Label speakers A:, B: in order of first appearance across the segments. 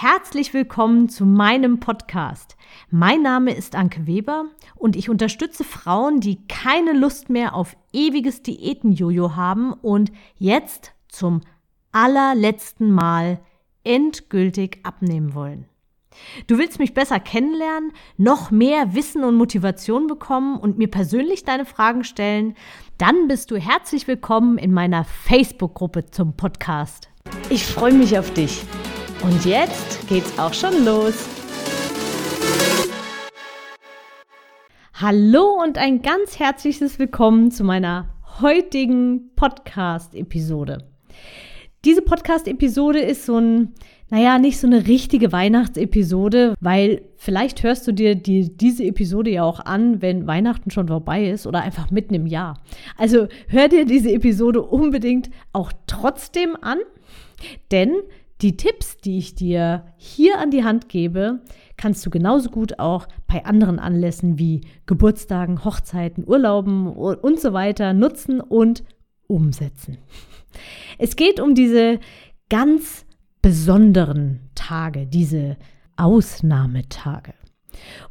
A: Herzlich willkommen zu meinem Podcast. Mein Name ist Anke Weber und ich unterstütze Frauen, die keine Lust mehr auf ewiges Diätenjojo haben und jetzt zum allerletzten Mal endgültig abnehmen wollen. Du willst mich besser kennenlernen, noch mehr Wissen und Motivation bekommen und mir persönlich deine Fragen stellen? Dann bist du herzlich willkommen in meiner Facebook-Gruppe zum Podcast. Ich freue mich auf dich. Und jetzt geht's auch schon los. Hallo und ein ganz herzliches Willkommen zu meiner heutigen Podcast-Episode. Diese Podcast-Episode ist so ein, naja, nicht so eine richtige Weihnachtsepisode, weil vielleicht hörst du dir die, diese Episode ja auch an, wenn Weihnachten schon vorbei ist oder einfach mitten im Jahr. Also hör dir diese Episode unbedingt auch trotzdem an, denn die Tipps, die ich dir hier an die Hand gebe, kannst du genauso gut auch bei anderen Anlässen wie Geburtstagen, Hochzeiten, Urlauben und so weiter nutzen und umsetzen. Es geht um diese ganz besonderen Tage, diese Ausnahmetage.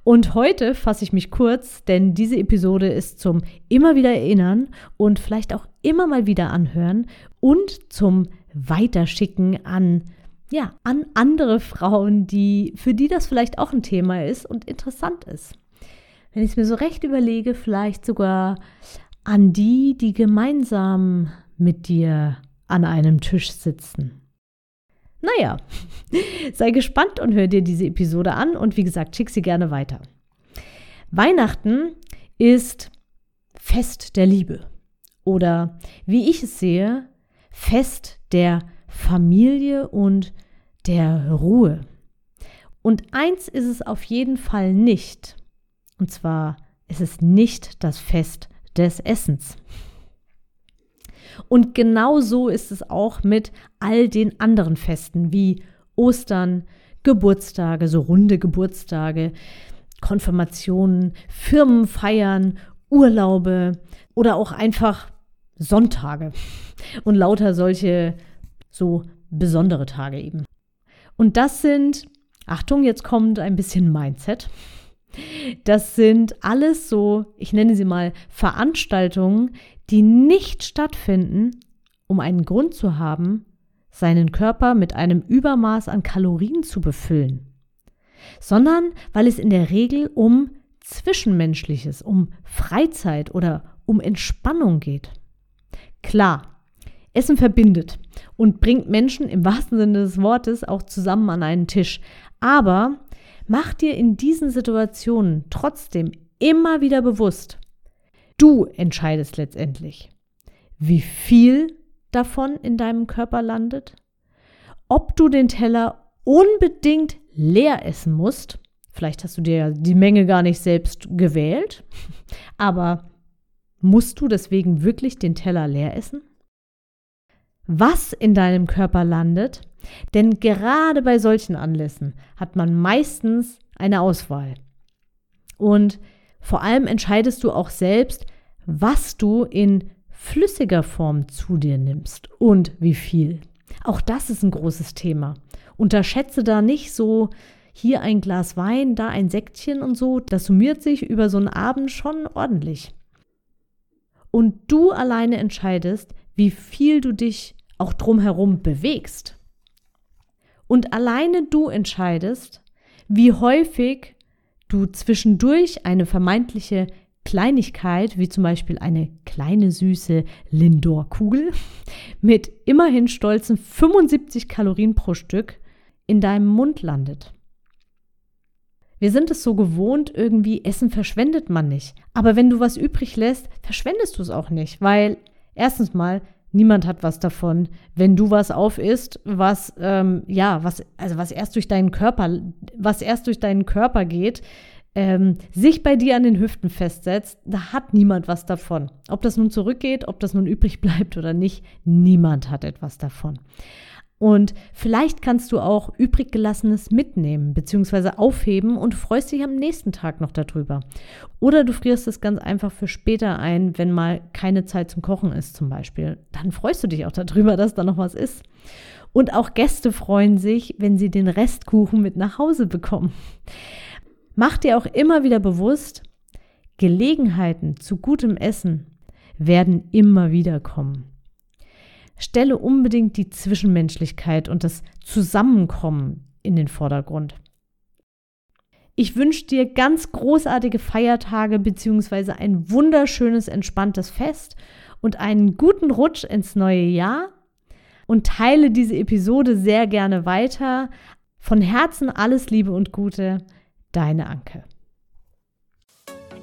A: Und heute fasse ich mich kurz, denn diese Episode ist zum immer wieder erinnern und vielleicht auch immer mal wieder anhören und zum Weiterschicken an ja, an andere Frauen, die, für die das vielleicht auch ein Thema ist und interessant ist. Wenn ich es mir so recht überlege, vielleicht sogar an die, die gemeinsam mit dir an einem Tisch sitzen. Naja, sei gespannt und hör dir diese Episode an und wie gesagt, schick sie gerne weiter. Weihnachten ist Fest der Liebe oder wie ich es sehe, Fest der Familie und der Ruhe. Und eins ist es auf jeden Fall nicht. Und zwar ist es nicht das Fest des Essens. Und genau so ist es auch mit all den anderen Festen wie Ostern, Geburtstage, so runde Geburtstage, Konfirmationen, Firmenfeiern, Urlaube oder auch einfach Sonntage und lauter solche so besondere Tage eben. Und das sind, Achtung, jetzt kommt ein bisschen Mindset. Das sind alles so, ich nenne sie mal Veranstaltungen, die nicht stattfinden, um einen Grund zu haben, seinen Körper mit einem Übermaß an Kalorien zu befüllen, sondern weil es in der Regel um Zwischenmenschliches, um Freizeit oder um Entspannung geht. Klar, Essen verbindet und bringt Menschen im wahrsten Sinne des Wortes auch zusammen an einen Tisch. Aber mach dir in diesen Situationen trotzdem immer wieder bewusst, du entscheidest letztendlich, wie viel davon in deinem Körper landet, ob du den Teller unbedingt leer essen musst. Vielleicht hast du dir ja die Menge gar nicht selbst gewählt, aber musst du deswegen wirklich den Teller leer essen? Was in deinem Körper landet, denn gerade bei solchen Anlässen hat man meistens eine Auswahl. Und vor allem entscheidest du auch selbst, was du in flüssiger Form zu dir nimmst und wie viel. Auch das ist ein großes Thema. Unterschätze da nicht so hier ein Glas Wein, da ein Säckchen und so. Das summiert sich über so einen Abend schon ordentlich. Und du alleine entscheidest, wie viel du dich auch drumherum bewegst. Und alleine du entscheidest, wie häufig du zwischendurch eine vermeintliche Kleinigkeit, wie zum Beispiel eine kleine süße Lindor-Kugel mit immerhin stolzen 75 Kalorien pro Stück in deinem Mund landet. Wir sind es so gewohnt, irgendwie Essen verschwendet man nicht. Aber wenn du was übrig lässt, verschwendest du es auch nicht, weil erstens mal Niemand hat was davon, wenn du was aufisst, was ähm, ja, was also was erst durch deinen Körper, was erst durch deinen Körper geht, ähm, sich bei dir an den Hüften festsetzt, da hat niemand was davon. Ob das nun zurückgeht, ob das nun übrig bleibt oder nicht, niemand hat etwas davon. Und vielleicht kannst du auch übrig gelassenes mitnehmen bzw. aufheben und freust dich am nächsten Tag noch darüber. Oder du frierst es ganz einfach für später ein, wenn mal keine Zeit zum Kochen ist zum Beispiel. Dann freust du dich auch darüber, dass da noch was ist. Und auch Gäste freuen sich, wenn sie den Restkuchen mit nach Hause bekommen. Mach dir auch immer wieder bewusst, Gelegenheiten zu gutem Essen werden immer wieder kommen. Stelle unbedingt die Zwischenmenschlichkeit und das Zusammenkommen in den Vordergrund. Ich wünsche dir ganz großartige Feiertage bzw. ein wunderschönes, entspanntes Fest und einen guten Rutsch ins neue Jahr und teile diese Episode sehr gerne weiter. Von Herzen alles Liebe und Gute, deine Anke.